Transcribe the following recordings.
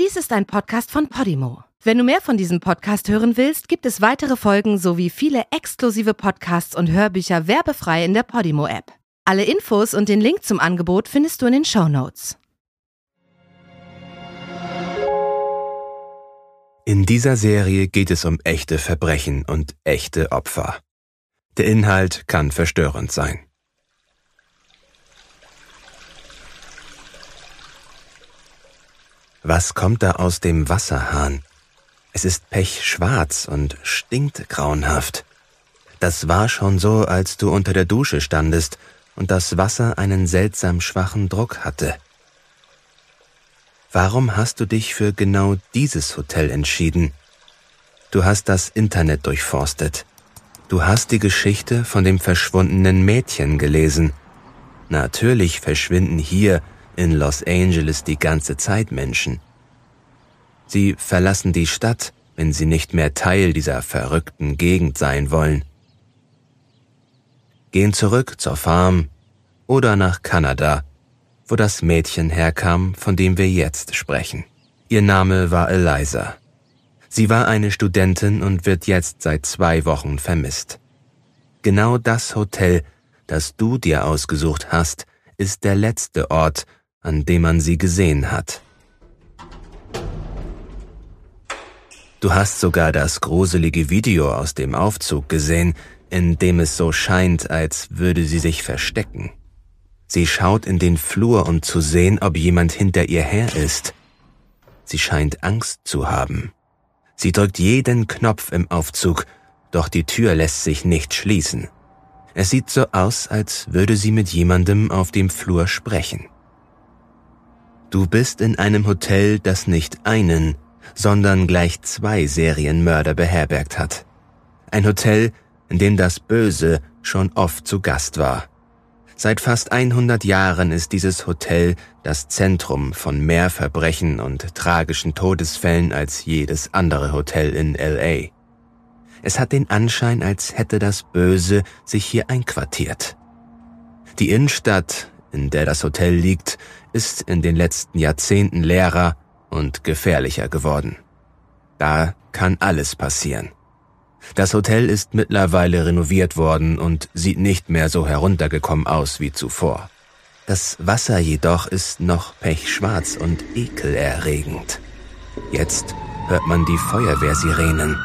Dies ist ein Podcast von Podimo. Wenn du mehr von diesem Podcast hören willst, gibt es weitere Folgen sowie viele exklusive Podcasts und Hörbücher werbefrei in der Podimo-App. Alle Infos und den Link zum Angebot findest du in den Show Notes. In dieser Serie geht es um echte Verbrechen und echte Opfer. Der Inhalt kann verstörend sein. Was kommt da aus dem Wasserhahn? Es ist pechschwarz und stinkt grauenhaft. Das war schon so, als du unter der Dusche standest und das Wasser einen seltsam schwachen Druck hatte. Warum hast du dich für genau dieses Hotel entschieden? Du hast das Internet durchforstet. Du hast die Geschichte von dem verschwundenen Mädchen gelesen. Natürlich verschwinden hier in Los Angeles die ganze Zeit Menschen. Sie verlassen die Stadt, wenn sie nicht mehr Teil dieser verrückten Gegend sein wollen. Gehen zurück zur Farm oder nach Kanada, wo das Mädchen herkam, von dem wir jetzt sprechen. Ihr Name war Eliza. Sie war eine Studentin und wird jetzt seit zwei Wochen vermisst. Genau das Hotel, das du dir ausgesucht hast, ist der letzte Ort, an dem man sie gesehen hat. Du hast sogar das gruselige Video aus dem Aufzug gesehen, in dem es so scheint, als würde sie sich verstecken. Sie schaut in den Flur, um zu sehen, ob jemand hinter ihr her ist. Sie scheint Angst zu haben. Sie drückt jeden Knopf im Aufzug, doch die Tür lässt sich nicht schließen. Es sieht so aus, als würde sie mit jemandem auf dem Flur sprechen. Du bist in einem Hotel, das nicht einen, sondern gleich zwei Serienmörder beherbergt hat. Ein Hotel, in dem das Böse schon oft zu Gast war. Seit fast 100 Jahren ist dieses Hotel das Zentrum von mehr Verbrechen und tragischen Todesfällen als jedes andere Hotel in LA. Es hat den Anschein, als hätte das Böse sich hier einquartiert. Die Innenstadt, in der das Hotel liegt, ist in den letzten Jahrzehnten leerer und gefährlicher geworden. Da kann alles passieren. Das Hotel ist mittlerweile renoviert worden und sieht nicht mehr so heruntergekommen aus wie zuvor. Das Wasser jedoch ist noch pechschwarz und ekelerregend. Jetzt hört man die Feuerwehrsirenen.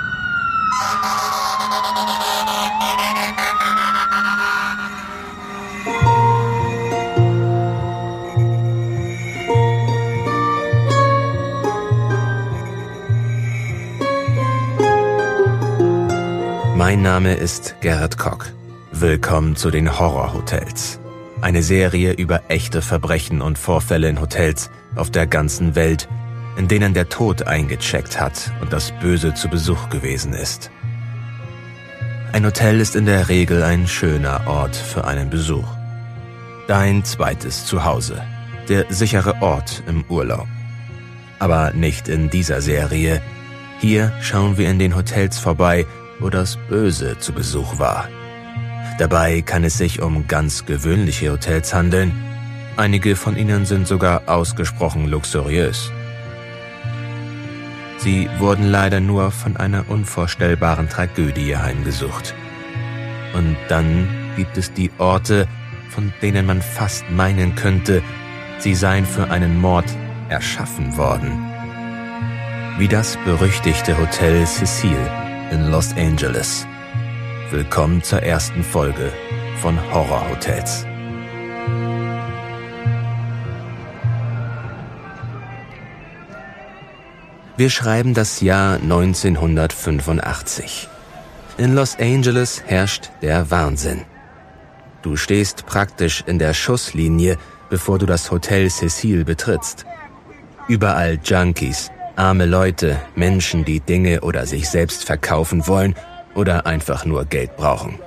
Mein Name ist Gerrit Koch. Willkommen zu den Horrorhotels. Eine Serie über echte Verbrechen und Vorfälle in Hotels auf der ganzen Welt, in denen der Tod eingecheckt hat und das Böse zu Besuch gewesen ist. Ein Hotel ist in der Regel ein schöner Ort für einen Besuch. Dein zweites Zuhause, der sichere Ort im Urlaub. Aber nicht in dieser Serie. Hier schauen wir in den Hotels vorbei, wo das Böse zu Besuch war. Dabei kann es sich um ganz gewöhnliche Hotels handeln. Einige von ihnen sind sogar ausgesprochen luxuriös. Sie wurden leider nur von einer unvorstellbaren Tragödie heimgesucht. Und dann gibt es die Orte, von denen man fast meinen könnte, sie seien für einen Mord erschaffen worden. Wie das berüchtigte Hotel Cecile in Los Angeles. Willkommen zur ersten Folge von Horror Hotels. Wir schreiben das Jahr 1985. In Los Angeles herrscht der Wahnsinn. Du stehst praktisch in der Schusslinie, bevor du das Hotel Cecil betrittst. Überall Junkies, Arme Leute, Menschen, die Dinge oder sich selbst verkaufen wollen oder einfach nur Geld brauchen.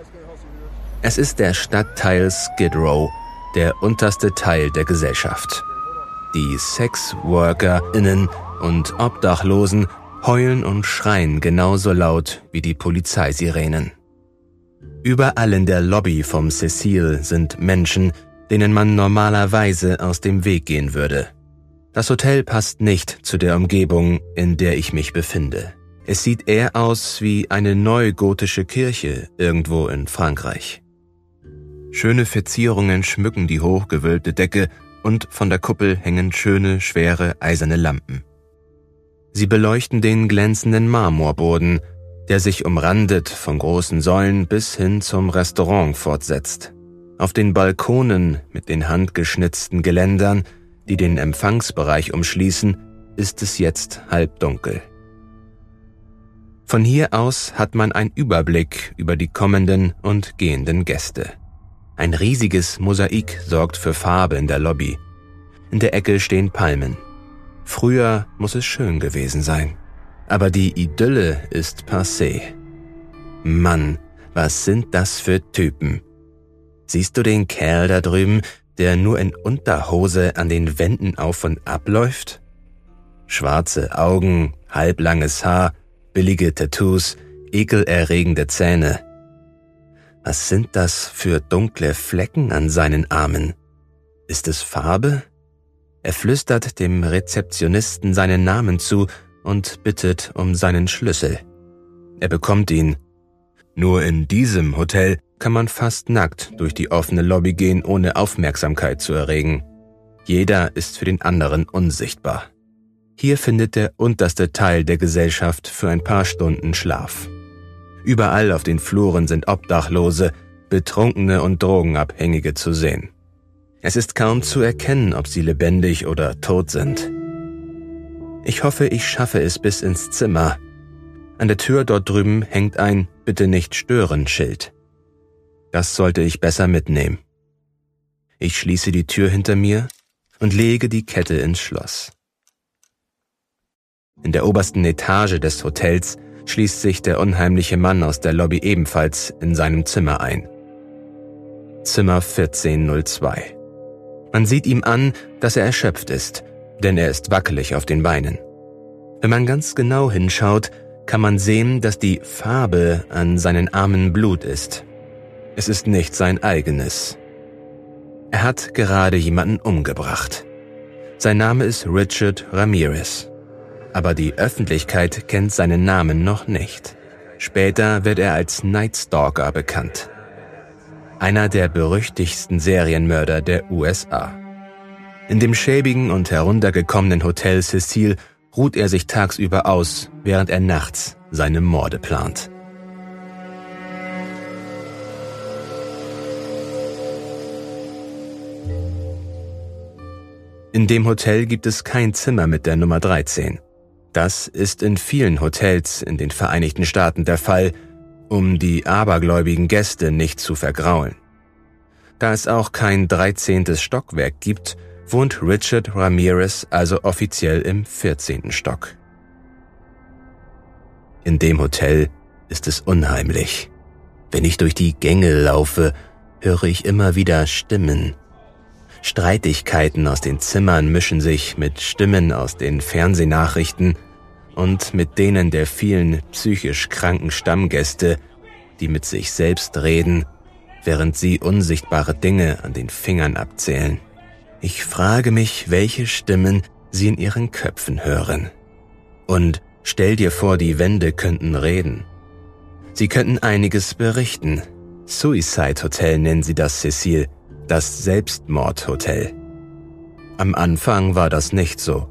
Es ist der Stadtteil Skid Row, der unterste Teil der Gesellschaft. Die Sexworkerinnen und Obdachlosen heulen und schreien genauso laut wie die Polizeisirenen. Überall in der Lobby vom Cecil sind Menschen, denen man normalerweise aus dem Weg gehen würde. Das Hotel passt nicht zu der Umgebung, in der ich mich befinde. Es sieht eher aus wie eine neugotische Kirche irgendwo in Frankreich. Schöne Verzierungen schmücken die hochgewölbte Decke und von der Kuppel hängen schöne, schwere, eiserne Lampen. Sie beleuchten den glänzenden Marmorboden, der sich umrandet von großen Säulen bis hin zum Restaurant fortsetzt. Auf den Balkonen mit den handgeschnitzten Geländern, die den Empfangsbereich umschließen, ist es jetzt halbdunkel. Von hier aus hat man einen Überblick über die kommenden und gehenden Gäste. Ein riesiges Mosaik sorgt für Farbe in der Lobby. In der Ecke stehen Palmen. Früher muss es schön gewesen sein. Aber die Idylle ist passé. Mann, was sind das für Typen? Siehst du den Kerl da drüben, der nur in Unterhose an den Wänden auf und abläuft? Schwarze Augen, halblanges Haar, billige Tattoos, ekelerregende Zähne. Was sind das für dunkle Flecken an seinen Armen? Ist es Farbe? Er flüstert dem Rezeptionisten seinen Namen zu und bittet um seinen Schlüssel. Er bekommt ihn. Nur in diesem Hotel kann man fast nackt durch die offene Lobby gehen, ohne Aufmerksamkeit zu erregen. Jeder ist für den anderen unsichtbar. Hier findet der unterste Teil der Gesellschaft für ein paar Stunden Schlaf. Überall auf den Fluren sind Obdachlose, Betrunkene und Drogenabhängige zu sehen. Es ist kaum zu erkennen, ob sie lebendig oder tot sind. Ich hoffe, ich schaffe es bis ins Zimmer. An der Tür dort drüben hängt ein Bitte nicht stören Schild. Das sollte ich besser mitnehmen. Ich schließe die Tür hinter mir und lege die Kette ins Schloss. In der obersten Etage des Hotels schließt sich der unheimliche Mann aus der Lobby ebenfalls in seinem Zimmer ein. Zimmer 1402. Man sieht ihm an, dass er erschöpft ist denn er ist wackelig auf den Beinen. Wenn man ganz genau hinschaut, kann man sehen, dass die Farbe an seinen Armen Blut ist. Es ist nicht sein eigenes. Er hat gerade jemanden umgebracht. Sein Name ist Richard Ramirez. Aber die Öffentlichkeit kennt seinen Namen noch nicht. Später wird er als Night Stalker bekannt. Einer der berüchtigsten Serienmörder der USA. In dem schäbigen und heruntergekommenen Hotel Cecile ruht er sich tagsüber aus, während er nachts seine Morde plant. In dem Hotel gibt es kein Zimmer mit der Nummer 13. Das ist in vielen Hotels in den Vereinigten Staaten der Fall, um die abergläubigen Gäste nicht zu vergraulen. Da es auch kein 13. Stockwerk gibt, wohnt Richard Ramirez also offiziell im 14. Stock. In dem Hotel ist es unheimlich. Wenn ich durch die Gänge laufe, höre ich immer wieder Stimmen. Streitigkeiten aus den Zimmern mischen sich mit Stimmen aus den Fernsehnachrichten und mit denen der vielen psychisch kranken Stammgäste, die mit sich selbst reden, während sie unsichtbare Dinge an den Fingern abzählen. Ich frage mich, welche Stimmen sie in ihren Köpfen hören. Und stell dir vor, die Wände könnten reden. Sie könnten einiges berichten. Suicide Hotel nennen sie das, Cecile, das Selbstmordhotel. Am Anfang war das nicht so.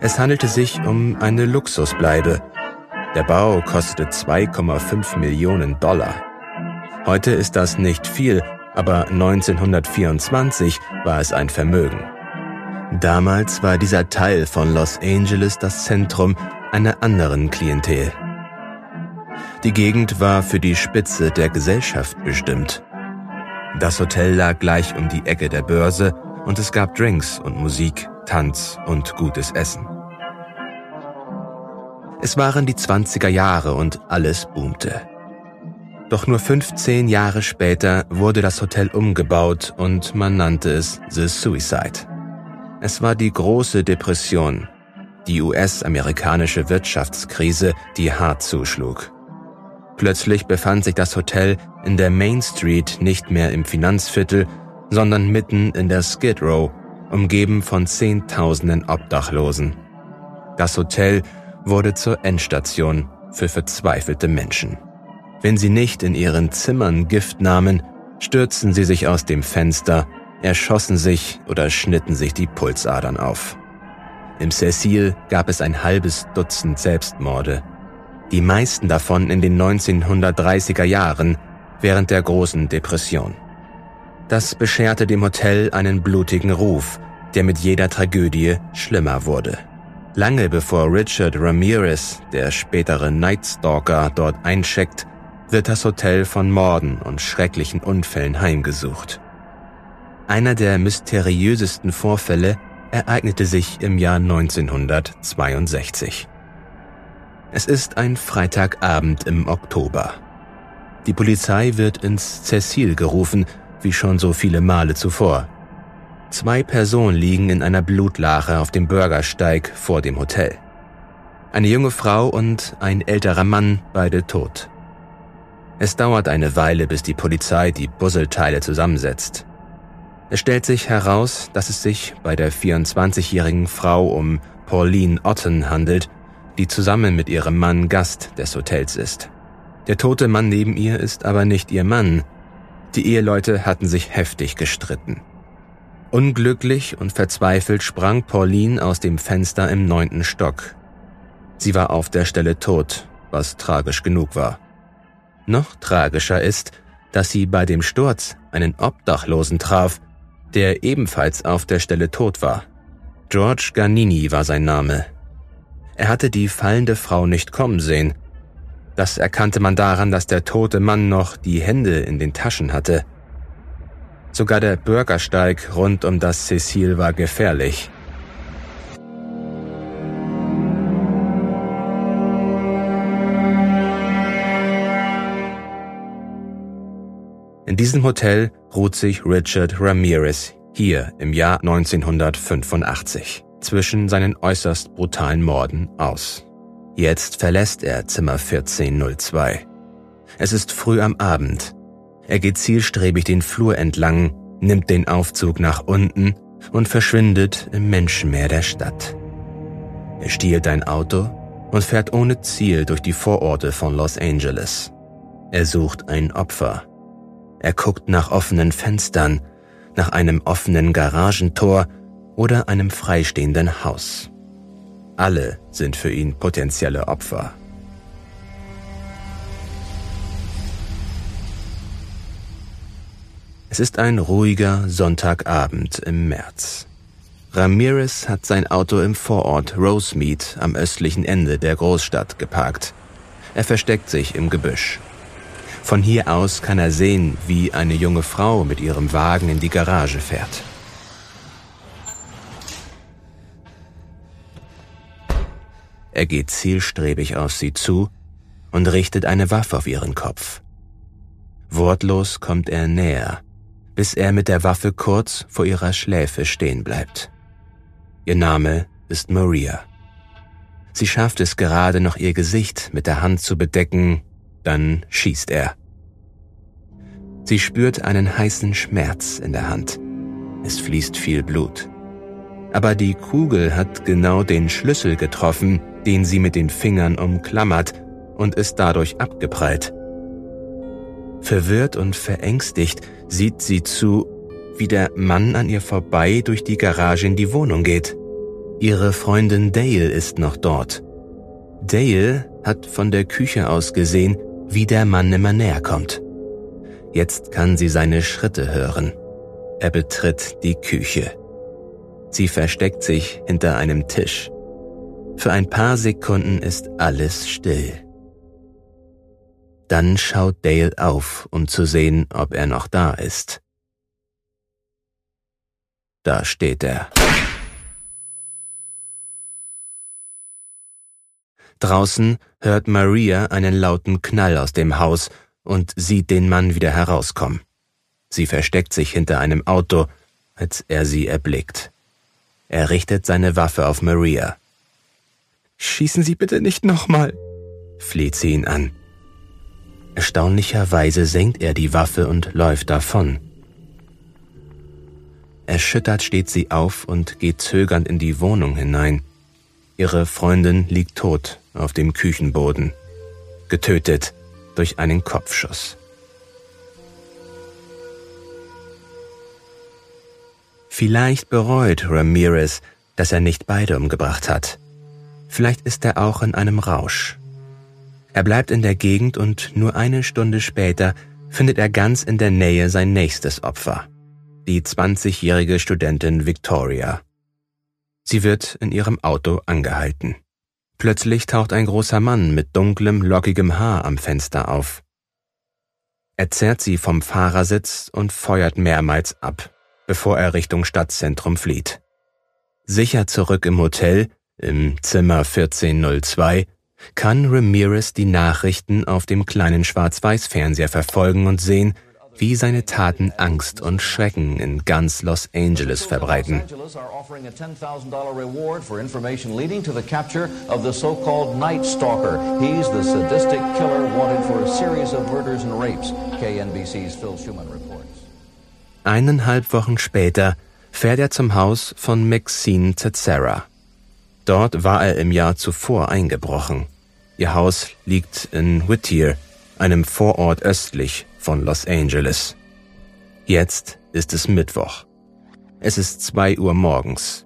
Es handelte sich um eine Luxusbleibe. Der Bau kostete 2,5 Millionen Dollar. Heute ist das nicht viel, aber 1924 war es ein Vermögen. Damals war dieser Teil von Los Angeles das Zentrum einer anderen Klientel. Die Gegend war für die Spitze der Gesellschaft bestimmt. Das Hotel lag gleich um die Ecke der Börse und es gab Drinks und Musik, Tanz und gutes Essen. Es waren die 20er Jahre und alles boomte. Doch nur 15 Jahre später wurde das Hotel umgebaut und man nannte es The Suicide. Es war die große Depression, die US-amerikanische Wirtschaftskrise, die hart zuschlug. Plötzlich befand sich das Hotel in der Main Street nicht mehr im Finanzviertel, sondern mitten in der Skid Row, umgeben von Zehntausenden Obdachlosen. Das Hotel wurde zur Endstation für verzweifelte Menschen. Wenn sie nicht in ihren Zimmern Gift nahmen, stürzten sie sich aus dem Fenster, erschossen sich oder schnitten sich die Pulsadern auf. Im Cecil gab es ein halbes Dutzend Selbstmorde, die meisten davon in den 1930er Jahren während der großen Depression. Das bescherte dem Hotel einen blutigen Ruf, der mit jeder Tragödie schlimmer wurde. Lange bevor Richard Ramirez, der spätere Nightstalker, dort eincheckt, wird das Hotel von Morden und schrecklichen Unfällen heimgesucht. Einer der mysteriösesten Vorfälle ereignete sich im Jahr 1962. Es ist ein Freitagabend im Oktober. Die Polizei wird ins Cecil gerufen, wie schon so viele Male zuvor. Zwei Personen liegen in einer Blutlache auf dem Bürgersteig vor dem Hotel. Eine junge Frau und ein älterer Mann, beide tot. Es dauert eine Weile, bis die Polizei die Puzzleteile zusammensetzt. Es stellt sich heraus, dass es sich bei der 24-jährigen Frau um Pauline Otten handelt, die zusammen mit ihrem Mann Gast des Hotels ist. Der tote Mann neben ihr ist aber nicht ihr Mann. Die Eheleute hatten sich heftig gestritten. Unglücklich und verzweifelt sprang Pauline aus dem Fenster im neunten Stock. Sie war auf der Stelle tot, was tragisch genug war. Noch tragischer ist, dass sie bei dem Sturz einen Obdachlosen traf, der ebenfalls auf der Stelle tot war. George Garnini war sein Name. Er hatte die fallende Frau nicht kommen sehen. Das erkannte man daran, dass der tote Mann noch die Hände in den Taschen hatte. Sogar der Bürgersteig rund um das Cecil war gefährlich. In diesem Hotel ruht sich Richard Ramirez hier im Jahr 1985 zwischen seinen äußerst brutalen Morden aus. Jetzt verlässt er Zimmer 1402. Es ist früh am Abend. Er geht zielstrebig den Flur entlang, nimmt den Aufzug nach unten und verschwindet im Menschenmeer der Stadt. Er stiehlt ein Auto und fährt ohne Ziel durch die Vororte von Los Angeles. Er sucht ein Opfer er guckt nach offenen Fenstern, nach einem offenen Garagentor oder einem freistehenden Haus. Alle sind für ihn potenzielle Opfer. Es ist ein ruhiger Sonntagabend im März. Ramirez hat sein Auto im Vorort Rosemead am östlichen Ende der Großstadt geparkt. Er versteckt sich im Gebüsch. Von hier aus kann er sehen, wie eine junge Frau mit ihrem Wagen in die Garage fährt. Er geht zielstrebig auf sie zu und richtet eine Waffe auf ihren Kopf. Wortlos kommt er näher, bis er mit der Waffe kurz vor ihrer Schläfe stehen bleibt. Ihr Name ist Maria. Sie schafft es gerade noch ihr Gesicht mit der Hand zu bedecken, dann schießt er. Sie spürt einen heißen Schmerz in der Hand. Es fließt viel Blut. Aber die Kugel hat genau den Schlüssel getroffen, den sie mit den Fingern umklammert und ist dadurch abgeprallt. Verwirrt und verängstigt sieht sie zu, wie der Mann an ihr vorbei durch die Garage in die Wohnung geht. Ihre Freundin Dale ist noch dort. Dale hat von der Küche aus gesehen, wie der Mann immer näher kommt. Jetzt kann sie seine Schritte hören. Er betritt die Küche. Sie versteckt sich hinter einem Tisch. Für ein paar Sekunden ist alles still. Dann schaut Dale auf, um zu sehen, ob er noch da ist. Da steht er. Draußen hört Maria einen lauten Knall aus dem Haus und sieht den Mann wieder herauskommen. Sie versteckt sich hinter einem Auto, als er sie erblickt. Er richtet seine Waffe auf Maria. Schießen Sie bitte nicht nochmal, fleht sie ihn an. Erstaunlicherweise senkt er die Waffe und läuft davon. Erschüttert steht sie auf und geht zögernd in die Wohnung hinein. Ihre Freundin liegt tot auf dem Küchenboden, getötet durch einen Kopfschuss. Vielleicht bereut Ramirez, dass er nicht beide umgebracht hat. Vielleicht ist er auch in einem Rausch. Er bleibt in der Gegend und nur eine Stunde später findet er ganz in der Nähe sein nächstes Opfer, die 20-jährige Studentin Victoria. Sie wird in ihrem Auto angehalten. Plötzlich taucht ein großer Mann mit dunklem, lockigem Haar am Fenster auf. Er zerrt sie vom Fahrersitz und feuert mehrmals ab, bevor er Richtung Stadtzentrum flieht. Sicher zurück im Hotel, im Zimmer 1402, kann Ramirez die Nachrichten auf dem kleinen Schwarz-Weiß-Fernseher verfolgen und sehen, wie seine Taten Angst und Schrecken in ganz Los Angeles verbreiten. Eineinhalb Wochen später fährt er zum Haus von Maxine Tetsera. Dort war er im Jahr zuvor eingebrochen. Ihr Haus liegt in Whittier, einem Vorort östlich von Los Angeles. Jetzt ist es Mittwoch. Es ist zwei Uhr morgens.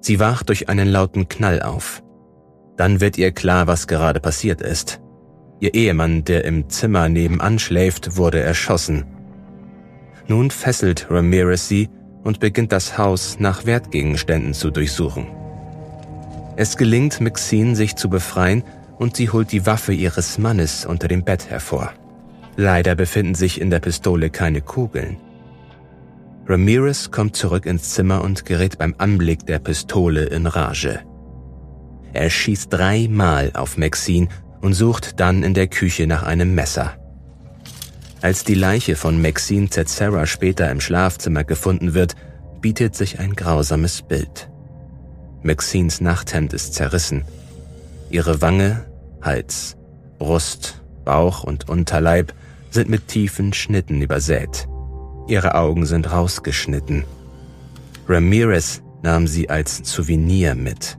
Sie wacht durch einen lauten Knall auf. Dann wird ihr klar, was gerade passiert ist. Ihr Ehemann, der im Zimmer nebenan schläft, wurde erschossen. Nun fesselt Ramirez sie und beginnt das Haus nach Wertgegenständen zu durchsuchen. Es gelingt Maxine, sich zu befreien und sie holt die Waffe ihres Mannes unter dem Bett hervor. Leider befinden sich in der Pistole keine Kugeln. Ramirez kommt zurück ins Zimmer und gerät beim Anblick der Pistole in Rage. Er schießt dreimal auf Maxine und sucht dann in der Küche nach einem Messer. Als die Leiche von Maxine Tetzera später im Schlafzimmer gefunden wird, bietet sich ein grausames Bild. Maxines Nachthemd ist zerrissen. Ihre Wange, Hals, Brust, Bauch und Unterleib sind mit tiefen Schnitten übersät. Ihre Augen sind rausgeschnitten. Ramirez nahm sie als Souvenir mit.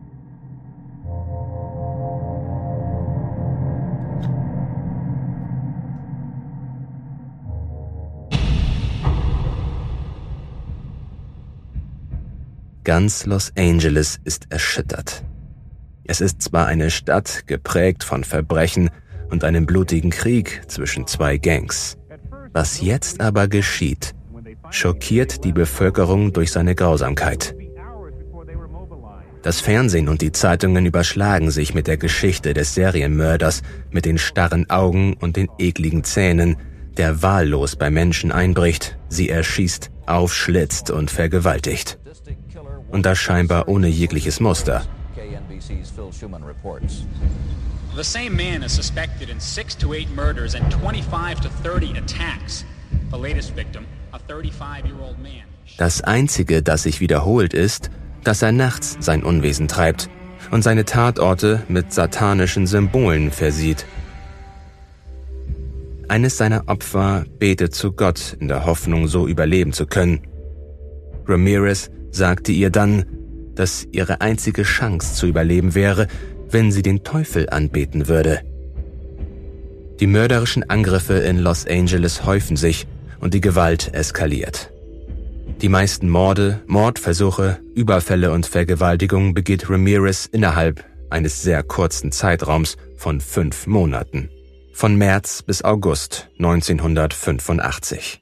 Ganz Los Angeles ist erschüttert. Es ist zwar eine Stadt geprägt von Verbrechen und einem blutigen Krieg zwischen zwei Gangs. Was jetzt aber geschieht, schockiert die Bevölkerung durch seine Grausamkeit. Das Fernsehen und die Zeitungen überschlagen sich mit der Geschichte des Serienmörders mit den starren Augen und den ekligen Zähnen, der wahllos bei Menschen einbricht, sie erschießt, aufschlitzt und vergewaltigt und das scheinbar ohne jegliches Muster. The same man is suspected in 6 to 8 murders and 25 to 30 attacks. The latest victim, a 35-year-old man. Das einzige, das sich wiederholt, ist, dass er nachts sein Unwesen treibt und seine Tatorte mit satanischen Symbolen versieht. Eines seiner Opfer betet zu Gott in der Hoffnung, so überleben zu können. Ramirez sagte ihr dann, dass ihre einzige Chance zu überleben wäre, wenn sie den Teufel anbeten würde. Die mörderischen Angriffe in Los Angeles häufen sich und die Gewalt eskaliert. Die meisten Morde, Mordversuche, Überfälle und Vergewaltigungen begeht Ramirez innerhalb eines sehr kurzen Zeitraums von fünf Monaten. Von März bis August 1985.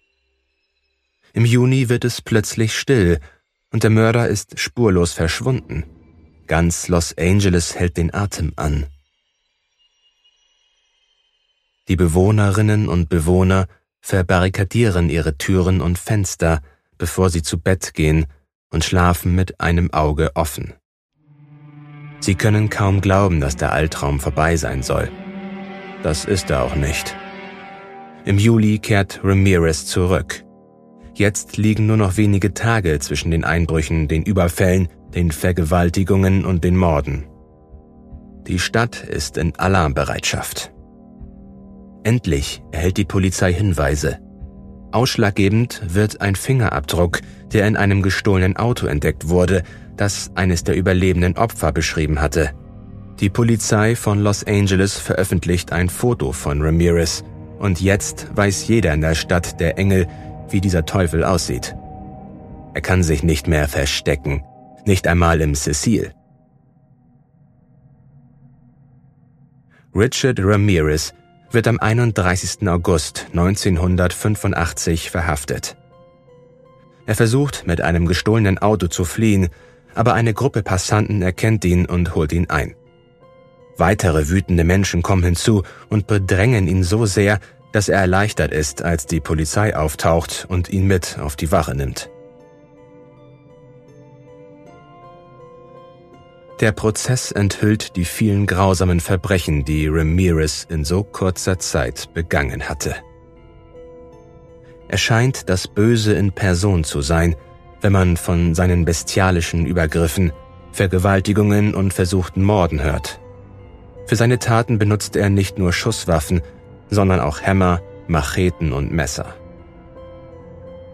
Im Juni wird es plötzlich still und der Mörder ist spurlos verschwunden. Ganz Los Angeles hält den Atem an. Die Bewohnerinnen und Bewohner verbarrikadieren ihre Türen und Fenster, bevor sie zu Bett gehen und schlafen mit einem Auge offen. Sie können kaum glauben, dass der Albtraum vorbei sein soll. Das ist er auch nicht. Im Juli kehrt Ramirez zurück. Jetzt liegen nur noch wenige Tage zwischen den Einbrüchen, den Überfällen, den Vergewaltigungen und den Morden. Die Stadt ist in Alarmbereitschaft. Endlich erhält die Polizei Hinweise. Ausschlaggebend wird ein Fingerabdruck, der in einem gestohlenen Auto entdeckt wurde, das eines der überlebenden Opfer beschrieben hatte. Die Polizei von Los Angeles veröffentlicht ein Foto von Ramirez und jetzt weiß jeder in der Stadt der Engel, wie dieser Teufel aussieht. Er kann sich nicht mehr verstecken, nicht einmal im Cecil. Richard Ramirez wird am 31. August 1985 verhaftet. Er versucht mit einem gestohlenen Auto zu fliehen, aber eine Gruppe Passanten erkennt ihn und holt ihn ein. Weitere wütende Menschen kommen hinzu und bedrängen ihn so sehr, dass er erleichtert ist, als die Polizei auftaucht und ihn mit auf die Wache nimmt. Der Prozess enthüllt die vielen grausamen Verbrechen, die Ramirez in so kurzer Zeit begangen hatte. Er scheint das Böse in Person zu sein, wenn man von seinen bestialischen Übergriffen, Vergewaltigungen und versuchten Morden hört. Für seine Taten benutzt er nicht nur Schusswaffen, sondern auch Hämmer, Macheten und Messer.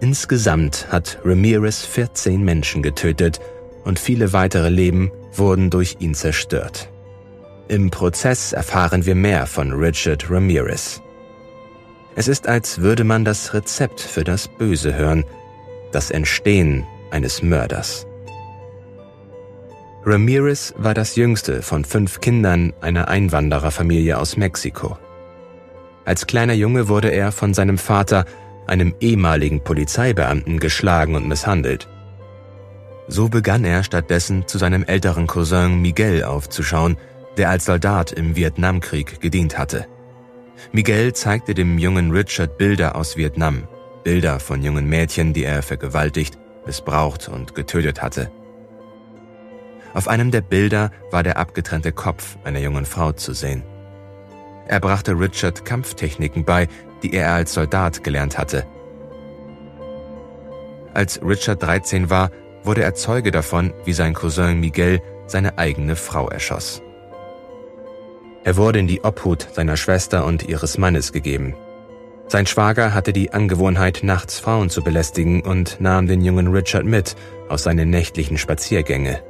Insgesamt hat Ramirez 14 Menschen getötet und viele weitere Leben wurden durch ihn zerstört. Im Prozess erfahren wir mehr von Richard Ramirez. Es ist, als würde man das Rezept für das Böse hören, das Entstehen eines Mörders. Ramirez war das jüngste von fünf Kindern einer Einwandererfamilie aus Mexiko. Als kleiner Junge wurde er von seinem Vater, einem ehemaligen Polizeibeamten, geschlagen und misshandelt. So begann er stattdessen zu seinem älteren Cousin Miguel aufzuschauen, der als Soldat im Vietnamkrieg gedient hatte. Miguel zeigte dem jungen Richard Bilder aus Vietnam, Bilder von jungen Mädchen, die er vergewaltigt, missbraucht und getötet hatte. Auf einem der Bilder war der abgetrennte Kopf einer jungen Frau zu sehen. Er brachte Richard Kampftechniken bei, die er als Soldat gelernt hatte. Als Richard 13 war, wurde er Zeuge davon, wie sein Cousin Miguel seine eigene Frau erschoss. Er wurde in die Obhut seiner Schwester und ihres Mannes gegeben. Sein Schwager hatte die Angewohnheit, nachts Frauen zu belästigen und nahm den jungen Richard mit auf seine nächtlichen Spaziergänge.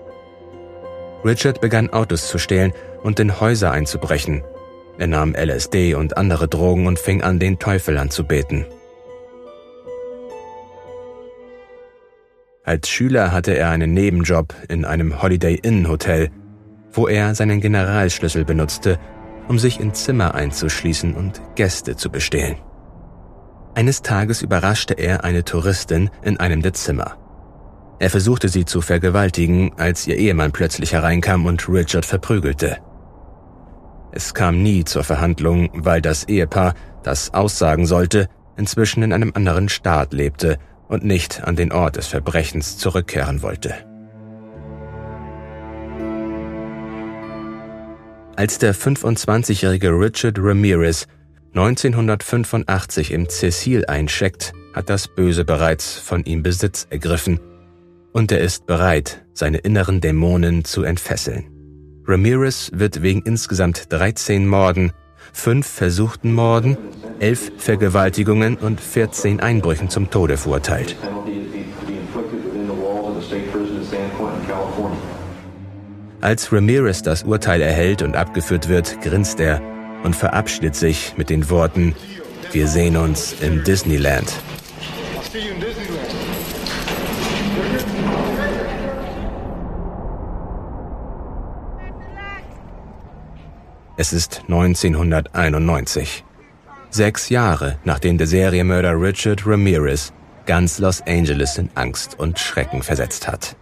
Richard begann Autos zu stehlen und in Häuser einzubrechen. Er nahm LSD und andere Drogen und fing an, den Teufel anzubeten. Als Schüler hatte er einen Nebenjob in einem Holiday Inn Hotel, wo er seinen Generalschlüssel benutzte, um sich in Zimmer einzuschließen und Gäste zu bestehlen. Eines Tages überraschte er eine Touristin in einem der Zimmer. Er versuchte sie zu vergewaltigen, als ihr Ehemann plötzlich hereinkam und Richard verprügelte. Es kam nie zur Verhandlung, weil das Ehepaar, das aussagen sollte, inzwischen in einem anderen Staat lebte und nicht an den Ort des Verbrechens zurückkehren wollte. Als der 25-jährige Richard Ramirez 1985 im Cecil eincheckt, hat das Böse bereits von ihm Besitz ergriffen und er ist bereit, seine inneren Dämonen zu entfesseln. Ramirez wird wegen insgesamt 13 Morden, 5 versuchten Morden elf Vergewaltigungen und 14 Einbrüchen zum Tode verurteilt. Als Ramirez das Urteil erhält und abgeführt wird, grinst er und verabschiedet sich mit den Worten, wir sehen uns im Disneyland. Es ist 1991. Sechs Jahre nachdem der Serienmörder Richard Ramirez ganz Los Angeles in Angst und Schrecken versetzt hat.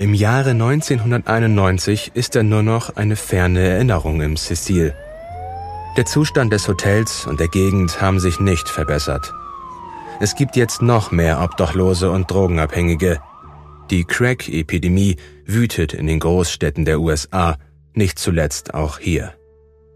Im Jahre 1991 ist er nur noch eine ferne Erinnerung im Cecil. Der Zustand des Hotels und der Gegend haben sich nicht verbessert. Es gibt jetzt noch mehr Obdachlose und Drogenabhängige. Die Crack-Epidemie wütet in den Großstädten der USA, nicht zuletzt auch hier.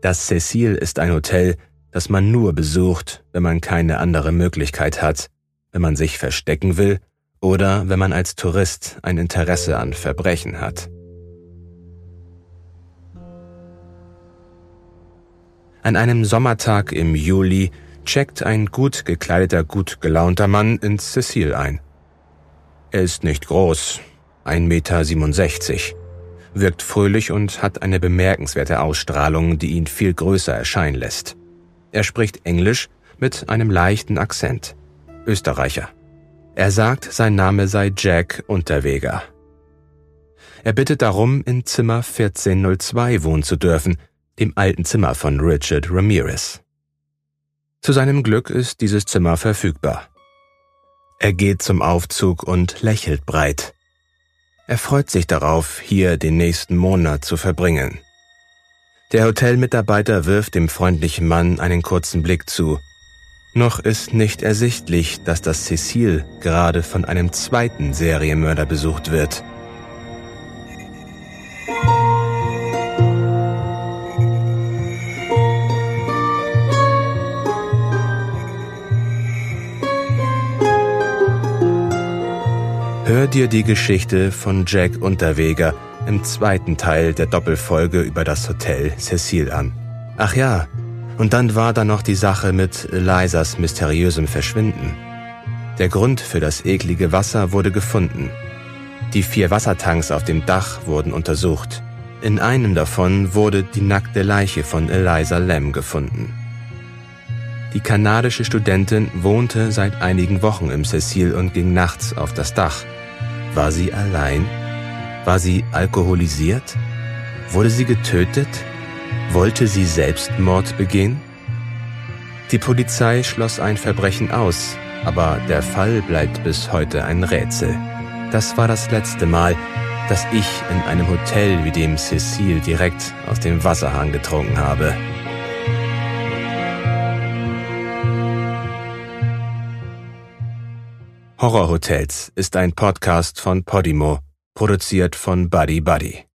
Das Cecil ist ein Hotel, das man nur besucht, wenn man keine andere Möglichkeit hat, wenn man sich verstecken will oder wenn man als Tourist ein Interesse an Verbrechen hat. An einem Sommertag im Juli checkt ein gut gekleideter, gut gelaunter Mann ins Cecil ein. Er ist nicht groß, 1,67 Meter, wirkt fröhlich und hat eine bemerkenswerte Ausstrahlung, die ihn viel größer erscheinen lässt. Er spricht Englisch mit einem leichten Akzent. Österreicher. Er sagt, sein Name sei Jack Unterweger. Er bittet darum, in Zimmer 1402 wohnen zu dürfen, dem alten Zimmer von Richard Ramirez. Zu seinem Glück ist dieses Zimmer verfügbar. Er geht zum Aufzug und lächelt breit. Er freut sich darauf, hier den nächsten Monat zu verbringen. Der Hotelmitarbeiter wirft dem freundlichen Mann einen kurzen Blick zu. Noch ist nicht ersichtlich, dass das Cecil gerade von einem zweiten Serienmörder besucht wird. Hör dir die Geschichte von Jack Unterweger im zweiten Teil der Doppelfolge über das Hotel Cecil an. Ach ja, und dann war da noch die Sache mit Elisas mysteriösem Verschwinden. Der Grund für das eklige Wasser wurde gefunden. Die vier Wassertanks auf dem Dach wurden untersucht. In einem davon wurde die nackte Leiche von Eliza Lamb gefunden. Die kanadische Studentin wohnte seit einigen Wochen im Cecil und ging nachts auf das Dach. War sie allein? War sie alkoholisiert? Wurde sie getötet? Wollte sie Selbstmord begehen? Die Polizei schloss ein Verbrechen aus, aber der Fall bleibt bis heute ein Rätsel. Das war das letzte Mal, dass ich in einem Hotel wie dem Cecil direkt aus dem Wasserhahn getrunken habe. Horrorhotels ist ein Podcast von Podimo, produziert von Buddy Buddy.